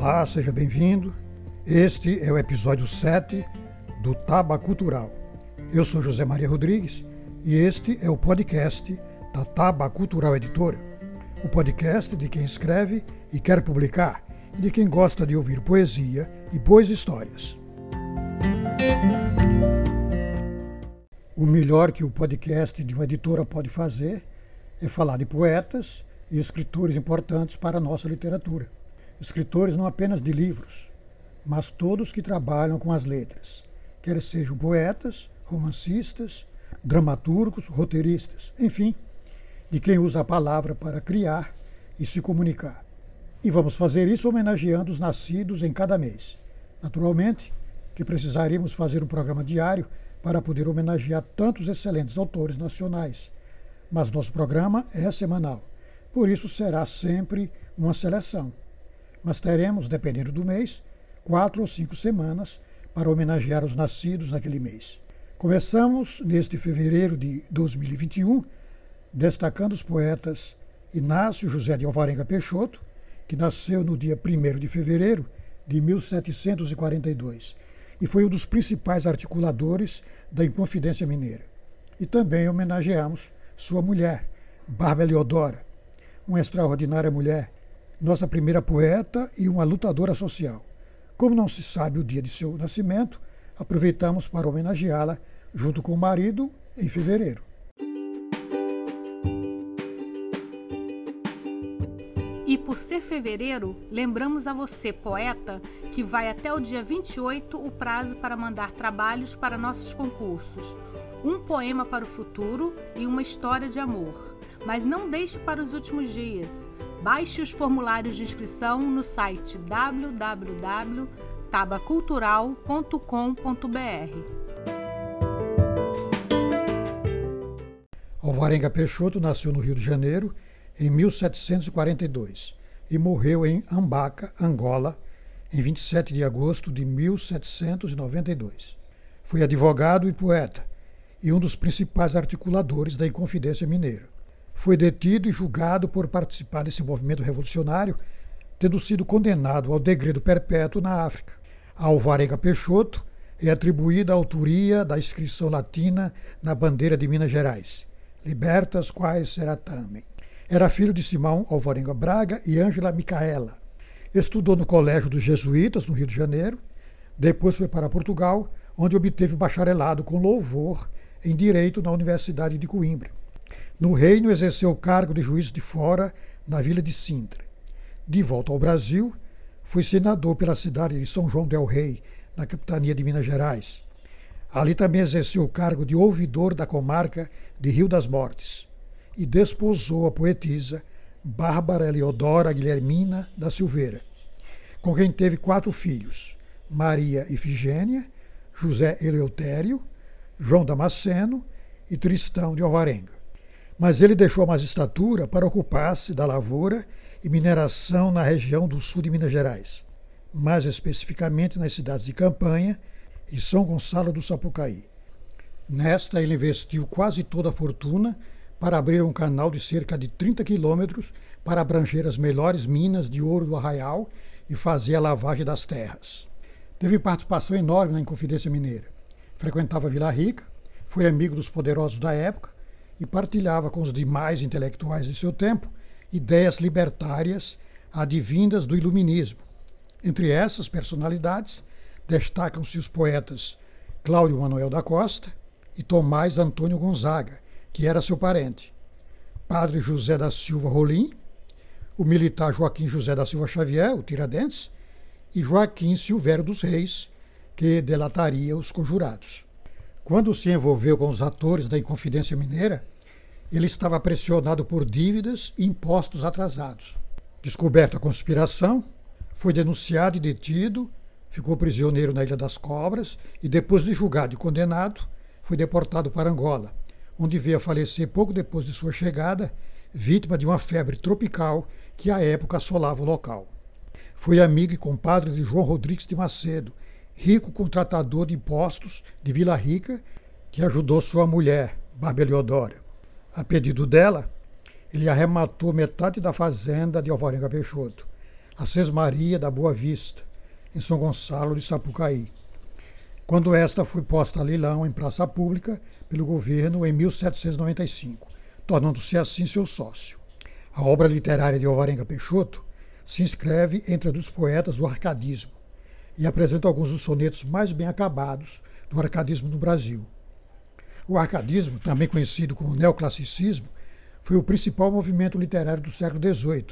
Olá, seja bem-vindo. Este é o episódio 7 do Taba Cultural. Eu sou José Maria Rodrigues e este é o podcast da Taba Cultural Editora. O podcast de quem escreve e quer publicar e de quem gosta de ouvir poesia e boas histórias. O melhor que o podcast de uma editora pode fazer é falar de poetas e escritores importantes para a nossa literatura escritores não apenas de livros, mas todos que trabalham com as letras, quer sejam poetas, romancistas, dramaturgos, roteiristas, enfim, de quem usa a palavra para criar e se comunicar. E vamos fazer isso homenageando os nascidos em cada mês. Naturalmente que precisaríamos fazer um programa diário para poder homenagear tantos excelentes autores nacionais, mas nosso programa é semanal, por isso será sempre uma seleção mas teremos, dependendo do mês, quatro ou cinco semanas para homenagear os nascidos naquele mês. Começamos neste fevereiro de 2021 destacando os poetas Inácio José de Alvarenga Peixoto, que nasceu no dia 1 de fevereiro de 1742 e foi um dos principais articuladores da Inconfidência Mineira. E também homenageamos sua mulher, Bárbara Leodora, uma extraordinária mulher nossa primeira poeta e uma lutadora social. Como não se sabe o dia de seu nascimento, aproveitamos para homenageá-la junto com o marido em fevereiro. E por ser fevereiro, lembramos a você, poeta, que vai até o dia 28 o prazo para mandar trabalhos para nossos concursos. Um poema para o futuro e uma história de amor. Mas não deixe para os últimos dias. Baixe os formulários de inscrição no site www.tabacultural.com.br. Alvarenga Peixoto nasceu no Rio de Janeiro em 1742 e morreu em Ambaca, Angola, em 27 de agosto de 1792. Foi advogado e poeta e um dos principais articuladores da Inconfidência Mineira foi detido e julgado por participar desse movimento revolucionário, tendo sido condenado ao degredo perpétuo na África. A Alvarenga Peixoto é atribuída a autoria da inscrição latina na bandeira de Minas Gerais, Libertas quais tamem. Era filho de Simão Alvarenga Braga e Ângela Micaela. Estudou no Colégio dos Jesuítas, no Rio de Janeiro. Depois foi para Portugal, onde obteve bacharelado com louvor em Direito na Universidade de Coimbra. No reino, exerceu o cargo de juiz de fora na vila de Sintra. De volta ao Brasil, foi senador pela cidade de São João del Rei, na capitania de Minas Gerais. Ali também exerceu o cargo de ouvidor da comarca de Rio das Mortes e desposou a poetisa Bárbara Eleodora Guilhermina da Silveira, com quem teve quatro filhos: Maria Ifigênia, José Eleutério, João Damasceno e Tristão de Alvarenga mas ele deixou a magistratura para ocupar-se da lavoura e mineração na região do sul de Minas Gerais, mais especificamente nas cidades de Campanha e São Gonçalo do Sapucaí. Nesta, ele investiu quase toda a fortuna para abrir um canal de cerca de 30 quilômetros para abranger as melhores minas de ouro do Arraial e fazer a lavagem das terras. Teve participação enorme na Inconfidência Mineira. Frequentava Vila Rica, foi amigo dos poderosos da época e partilhava com os demais intelectuais de seu tempo ideias libertárias advindas do iluminismo. Entre essas personalidades destacam-se os poetas Cláudio Manuel da Costa e Tomás Antônio Gonzaga, que era seu parente, Padre José da Silva Rolim, o militar Joaquim José da Silva Xavier, o Tiradentes, e Joaquim Silvério dos Reis, que delataria os conjurados. Quando se envolveu com os atores da Inconfidência Mineira, ele estava pressionado por dívidas e impostos atrasados. Descoberta a conspiração, foi denunciado e detido, ficou prisioneiro na Ilha das Cobras e, depois de julgado e condenado, foi deportado para Angola, onde veio a falecer pouco depois de sua chegada, vítima de uma febre tropical que à época assolava o local. Foi amigo e compadre de João Rodrigues de Macedo, rico contratador de impostos de Vila Rica, que ajudou sua mulher, Barbeliodora. A pedido dela, ele arrematou metade da fazenda de Alvarenga Peixoto, a Sesmaria da Boa Vista, em São Gonçalo de Sapucaí, quando esta foi posta a leilão em praça pública pelo governo em 1795, tornando-se assim seu sócio. A obra literária de Alvarenga Peixoto se inscreve entre a dos poetas do arcadismo e apresenta alguns dos sonetos mais bem acabados do arcadismo no Brasil. O arcadismo, também conhecido como neoclassicismo, foi o principal movimento literário do século XVIII,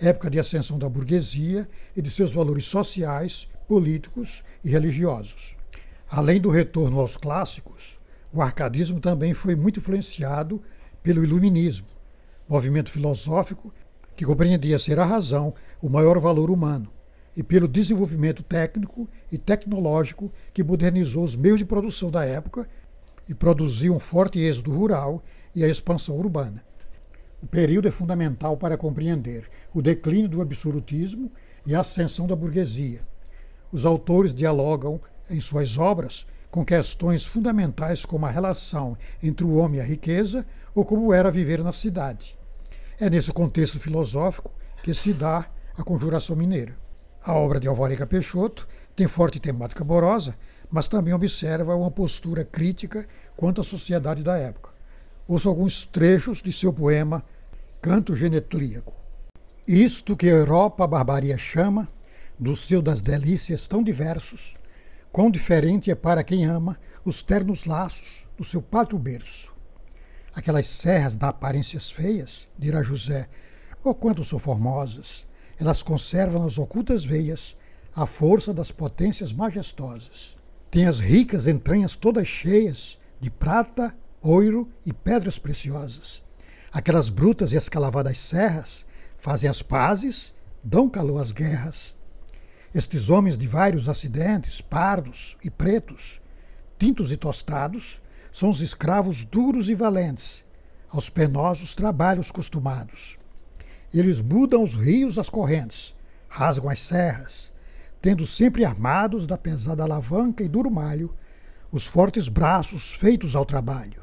época de ascensão da burguesia e de seus valores sociais, políticos e religiosos. Além do retorno aos clássicos, o arcadismo também foi muito influenciado pelo iluminismo, movimento filosófico que compreendia ser a razão o maior valor humano, e pelo desenvolvimento técnico e tecnológico que modernizou os meios de produção da época e produziu um forte êxodo rural e a expansão urbana. O período é fundamental para compreender o declínio do absolutismo e a ascensão da burguesia. Os autores dialogam em suas obras com questões fundamentais como a relação entre o homem e a riqueza ou como era viver na cidade. É nesse contexto filosófico que se dá a Conjuração Mineira. A obra de Alvarenga Peixoto tem forte temática amorosa, mas também observa uma postura crítica quanto à sociedade da época. Ouço alguns trechos de seu poema Canto Genetlíaco. Isto que a Europa a barbaria chama, do seu das delícias tão diversos, quão diferente é para quem ama os ternos laços do seu pátrio berço. Aquelas serras da aparências feias, dirá José, oh quanto são formosas, elas conservam nas ocultas veias a força das potências majestosas. Tem as ricas entranhas todas cheias de prata, ouro e pedras preciosas. Aquelas brutas e escalavadas serras fazem as pazes, dão calor às guerras. Estes homens de vários acidentes, pardos e pretos, tintos e tostados, são os escravos duros e valentes, aos penosos trabalhos costumados. Eles mudam os rios às correntes, rasgam as serras, tendo sempre armados da pesada alavanca e duro malho os fortes braços feitos ao trabalho.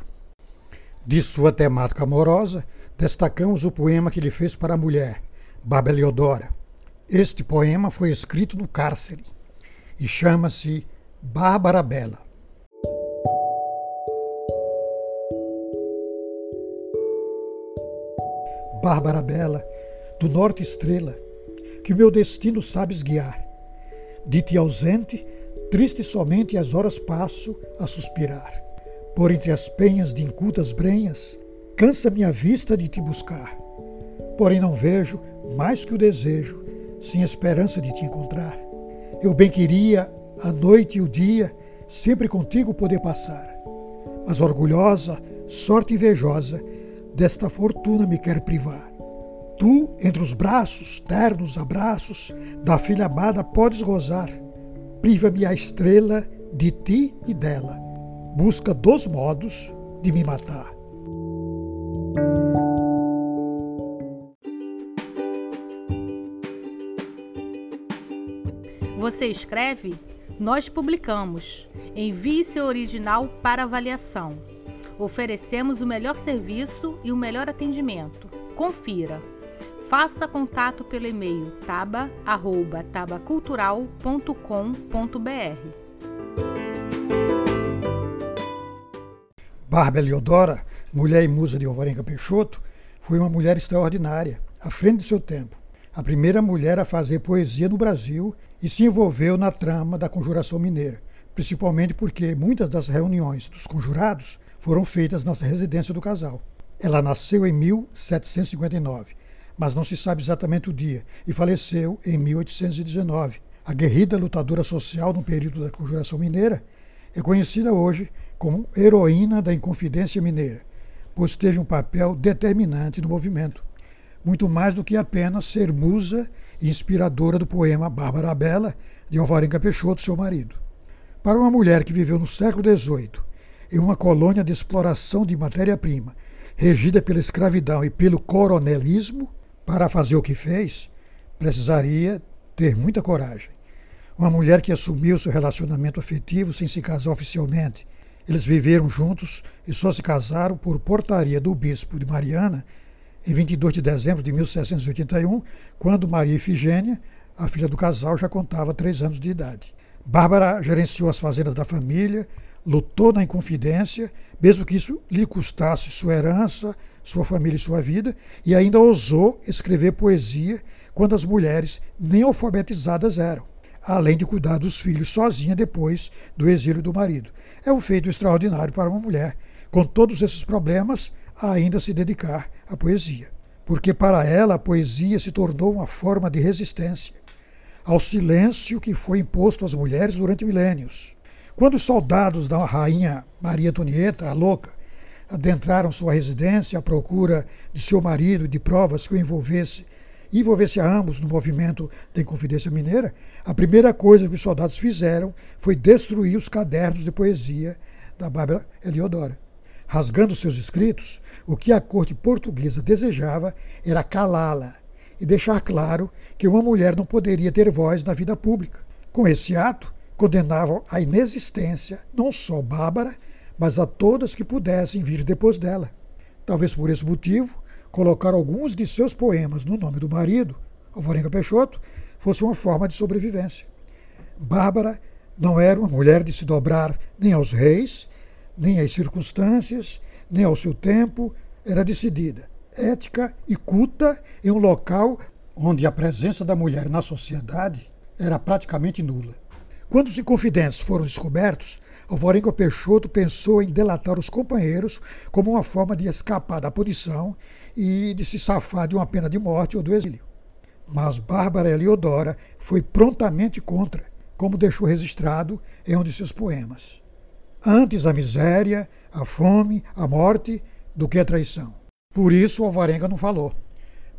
De sua temática amorosa, destacamos o poema que ele fez para a mulher, Babeliodora. Este poema foi escrito no cárcere e chama-se Bárbara Bela. Bárbara Bela, do norte estrela, que meu destino sabes guiar. De ti ausente, triste somente as horas passo a suspirar. Por entre as penhas de incultas brenhas, cansa minha vista de te buscar. Porém não vejo mais que o desejo, sem esperança de te encontrar. Eu bem queria a noite e o dia sempre contigo poder passar. Mas orgulhosa, sorte invejosa, desta fortuna me quer privar. Tu, entre os braços, ternos abraços, da filha amada podes gozar. Priva-me a estrela de ti e dela. Busca dos modos de me matar. Você escreve? Nós publicamos. Envie seu original para avaliação. Oferecemos o melhor serviço e o melhor atendimento. Confira. Faça contato pelo e-mail taba@tabacultural.com.br. Bárbara Leodora, mulher e musa de Alvarenga Peixoto, foi uma mulher extraordinária, à frente de seu tempo. A primeira mulher a fazer poesia no Brasil e se envolveu na trama da Conjuração Mineira, principalmente porque muitas das reuniões dos conjurados foram feitas na residência do casal. Ela nasceu em 1759, mas não se sabe exatamente o dia, e faleceu em 1819. A guerrida lutadora social no período da Conjuração Mineira é conhecida hoje como heroína da Inconfidência Mineira, pois teve um papel determinante no movimento, muito mais do que apenas ser musa e inspiradora do poema Bárbara Bela de Alvarenga Peixoto, seu marido. Para uma mulher que viveu no século XVIII em uma colônia de exploração de matéria-prima, regida pela escravidão e pelo coronelismo, para fazer o que fez, precisaria ter muita coragem. Uma mulher que assumiu seu relacionamento afetivo sem se casar oficialmente. Eles viveram juntos e só se casaram por portaria do bispo de Mariana em 22 de dezembro de 1781, quando Maria Ifigênia, a filha do casal, já contava três anos de idade. Bárbara gerenciou as fazendas da família, lutou na Inconfidência, mesmo que isso lhe custasse sua herança, sua família e sua vida, e ainda ousou escrever poesia quando as mulheres nem alfabetizadas eram, além de cuidar dos filhos sozinha depois do exílio do marido. É um feito extraordinário para uma mulher, com todos esses problemas, ainda se dedicar à poesia. Porque para ela a poesia se tornou uma forma de resistência ao silêncio que foi imposto às mulheres durante milênios. Quando os soldados da rainha Maria Antonieta, a louca, adentraram sua residência à procura de seu marido e de provas que o envolvesse, envolvesse a ambos no movimento da Inconfidência Mineira, a primeira coisa que os soldados fizeram foi destruir os cadernos de poesia da Bárbara Eliodora. Rasgando seus escritos, o que a corte portuguesa desejava era calá-la e deixar claro que uma mulher não poderia ter voz na vida pública. Com esse ato, condenavam à inexistência não só Bárbara, mas a todas que pudessem vir depois dela. Talvez por esse motivo, colocar alguns de seus poemas no nome do marido, Alvarenga Peixoto, fosse uma forma de sobrevivência. Bárbara não era uma mulher de se dobrar nem aos reis, nem às circunstâncias, nem ao seu tempo, era decidida, ética e culta em um local onde a presença da mulher na sociedade era praticamente nula. Quando os inconfidentes foram descobertos, Alvarenga Peixoto pensou em delatar os companheiros como uma forma de escapar da punição e de se safar de uma pena de morte ou do exílio. Mas Bárbara Eliodora foi prontamente contra, como deixou registrado em um de seus poemas. Antes a miséria, a fome, a morte, do que a traição. Por isso Alvarenga não falou.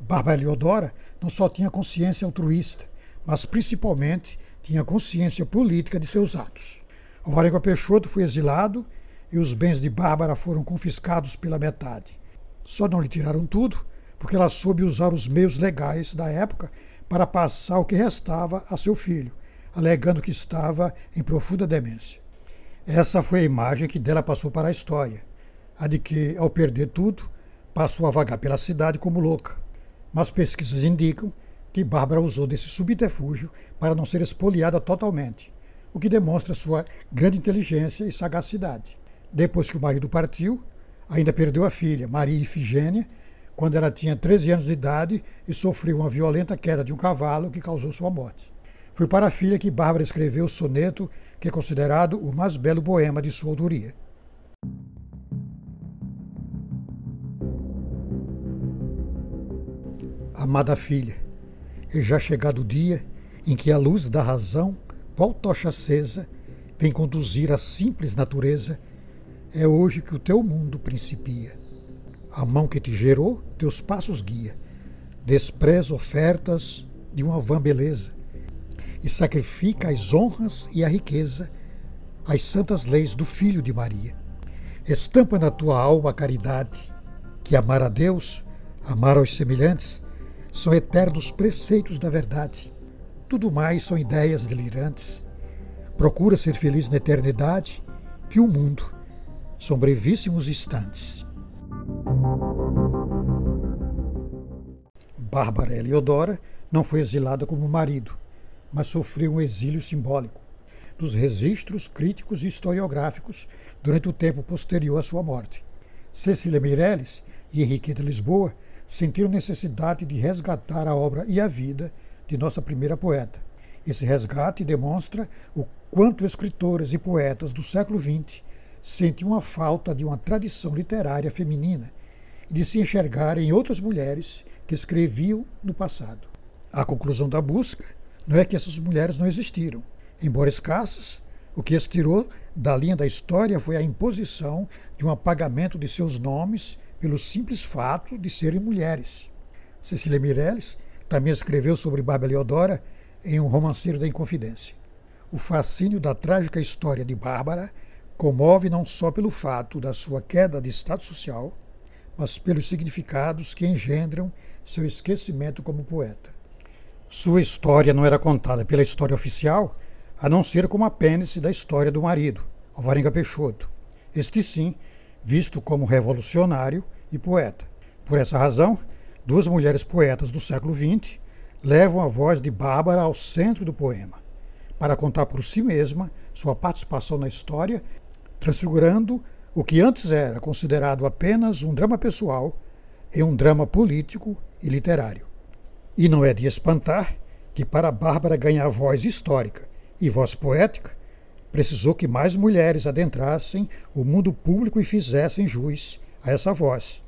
Bárbara Eliodora não só tinha consciência altruísta, mas principalmente tinha consciência política de seus atos. Alvarenga Peixoto foi exilado e os bens de Bárbara foram confiscados pela metade. Só não lhe tiraram tudo, porque ela soube usar os meios legais da época para passar o que restava a seu filho, alegando que estava em profunda demência. Essa foi a imagem que dela passou para a história, a de que, ao perder tudo, passou a vagar pela cidade como louca. Mas pesquisas indicam que Bárbara usou desse subterfúgio para não ser espoliada totalmente, o que demonstra sua grande inteligência e sagacidade. Depois que o marido partiu, ainda perdeu a filha, Maria Ifigênia, quando ela tinha 13 anos de idade e sofreu uma violenta queda de um cavalo que causou sua morte. Foi para a filha que Bárbara escreveu o soneto, que é considerado o mais belo poema de sua autoria. Amada filha, é já chegado o dia em que a luz da razão, qual tocha acesa, vem conduzir a simples natureza. É hoje que o teu mundo principia. A mão que te gerou, teus passos guia. Despreza ofertas de uma vã beleza e sacrifica as honras e a riqueza, as santas leis do Filho de Maria. Estampa na tua alma a caridade, que amar a Deus, amar aos semelhantes, são eternos preceitos da verdade. Tudo mais são ideias delirantes. Procura ser feliz na eternidade, que o mundo são brevíssimos instantes. Bárbara Eliodora não foi exilada como marido, mas sofreu um exílio simbólico dos registros críticos e historiográficos durante o tempo posterior à sua morte. Cecília Meirelles e Henriqueta Lisboa sentiram necessidade de resgatar a obra e a vida de nossa primeira poeta. Esse resgate demonstra o quanto escritores e poetas do século XX sentiam a falta de uma tradição literária feminina e de se enxergar em outras mulheres que escreviam no passado. A conclusão da busca não é que essas mulheres não existiram. Embora escassas, o que as tirou da linha da história foi a imposição de um apagamento de seus nomes pelo simples fato de serem mulheres. Cecília Meirelles também escreveu sobre Bárbara Leodora em Um Romanceiro da Inconfidência. O fascínio da trágica história de Bárbara comove não só pelo fato da sua queda de status social, mas pelos significados que engendram seu esquecimento como poeta. Sua história não era contada pela história oficial, a não ser como apêndice da história do marido, Alvarenga Peixoto. Este sim, visto como revolucionário e poeta. Por essa razão, duas mulheres poetas do século XX levam a voz de Bárbara ao centro do poema, para contar por si mesma sua participação na história, transfigurando o que antes era considerado apenas um drama pessoal em um drama político e literário. E não é de espantar que, para Bárbara ganhar voz histórica e voz poética, precisou que mais mulheres adentrassem o mundo público e fizessem jus a essa voz.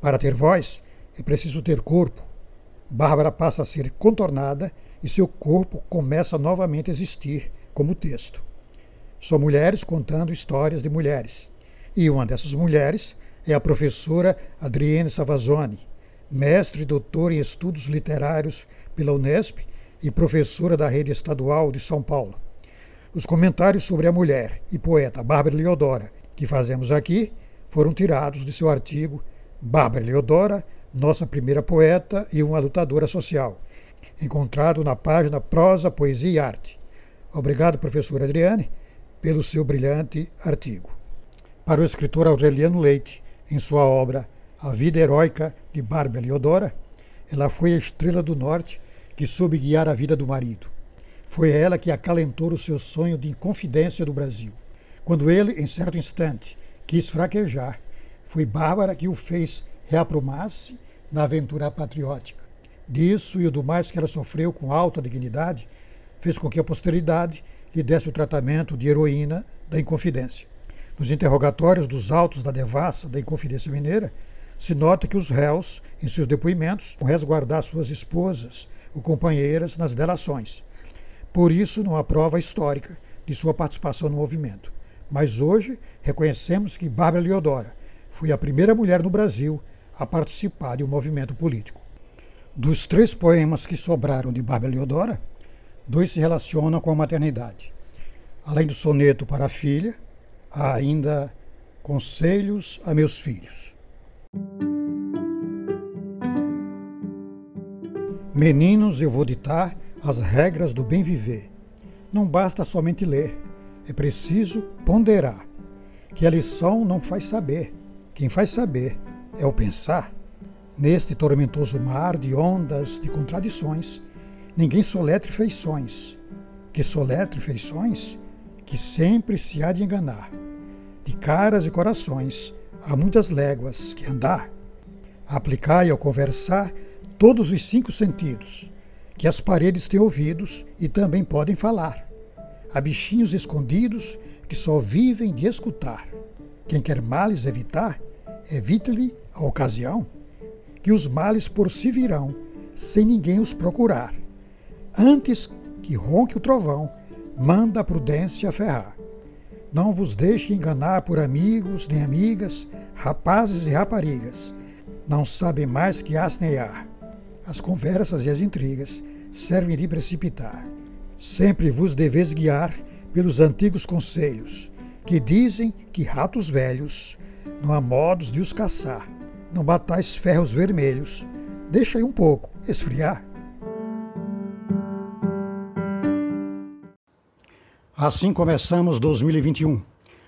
Para ter voz, é preciso ter corpo. Bárbara passa a ser contornada e seu corpo começa novamente a existir como texto. São mulheres contando histórias de mulheres. E uma dessas mulheres é a professora Adrienne Savazone, mestre e doutora em estudos literários pela Unesp e professora da rede estadual de São Paulo. Os comentários sobre a mulher e poeta Bárbara Leodora, que fazemos aqui, foram tirados de seu artigo Bárbara Leodora, nossa primeira poeta e uma lutadora social, encontrado na página Prosa, Poesia e Arte. Obrigado, professora Adriane, pelo seu brilhante artigo. Para o escritor Aureliano Leite, em sua obra A Vida Heróica de Bárbara Leodora, ela foi a estrela do norte que soube guiar a vida do marido. Foi ela que acalentou o seu sonho de confidência do Brasil. Quando ele, em certo instante, quis fraquejar, foi Bárbara que o fez reaprumar-se na aventura patriótica. Disso e do mais que ela sofreu com alta dignidade, fez com que a posteridade lhe desse o tratamento de heroína da Inconfidência. Nos interrogatórios dos autos da devassa da Inconfidência Mineira, se nota que os réus, em seus depoimentos, vão resguardar suas esposas ou companheiras nas delações. Por isso, não há prova histórica de sua participação no movimento. Mas hoje reconhecemos que Bárbara Leodora foi a primeira mulher no Brasil a participar de um movimento político. Dos três poemas que sobraram de Bárbara Leodora, dois se relacionam com a maternidade. Além do soneto para a filha, há ainda Conselhos a meus filhos. Meninos, eu vou ditar as regras do bem viver. Não basta somente ler, é preciso ponderar. Que a lição não faz saber, quem faz saber é o pensar. Neste tormentoso mar de ondas, de contradições, ninguém soletre feições. Que soletre feições, que sempre se há de enganar. De caras e corações, há muitas léguas que andar. Aplicai ao conversar todos os cinco sentidos, que as paredes têm ouvidos e também podem falar. Há bichinhos escondidos que só vivem de escutar. Quem quer males evitar, evite-lhe a ocasião, que os males por si virão, sem ninguém os procurar. Antes que ronque o trovão, manda a prudência ferrar. Não vos deixe enganar por amigos nem amigas, rapazes e raparigas. Não sabem mais que asnear. As conversas e as intrigas servem de precipitar. Sempre vos deveis guiar pelos antigos conselhos, que dizem que ratos velhos não há modos de os caçar. Não batais ferros vermelhos. Deixa aí um pouco esfriar. Assim começamos 2021,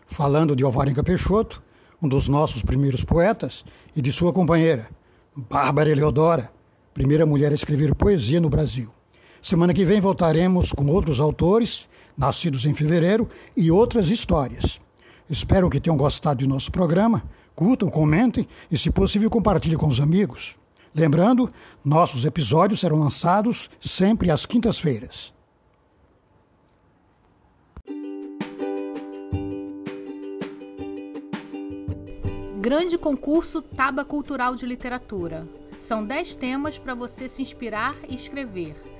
falando de Alvarenga Peixoto, um dos nossos primeiros poetas, e de sua companheira, Bárbara Eleodora, primeira mulher a escrever poesia no Brasil. Semana que vem voltaremos com outros autores, nascidos em fevereiro, e outras histórias. Espero que tenham gostado do nosso programa. Curtam, comentem e, se possível, compartilhem com os amigos. Lembrando, nossos episódios serão lançados sempre às quintas-feiras. Grande concurso Taba Cultural de Literatura. São 10 temas para você se inspirar e escrever.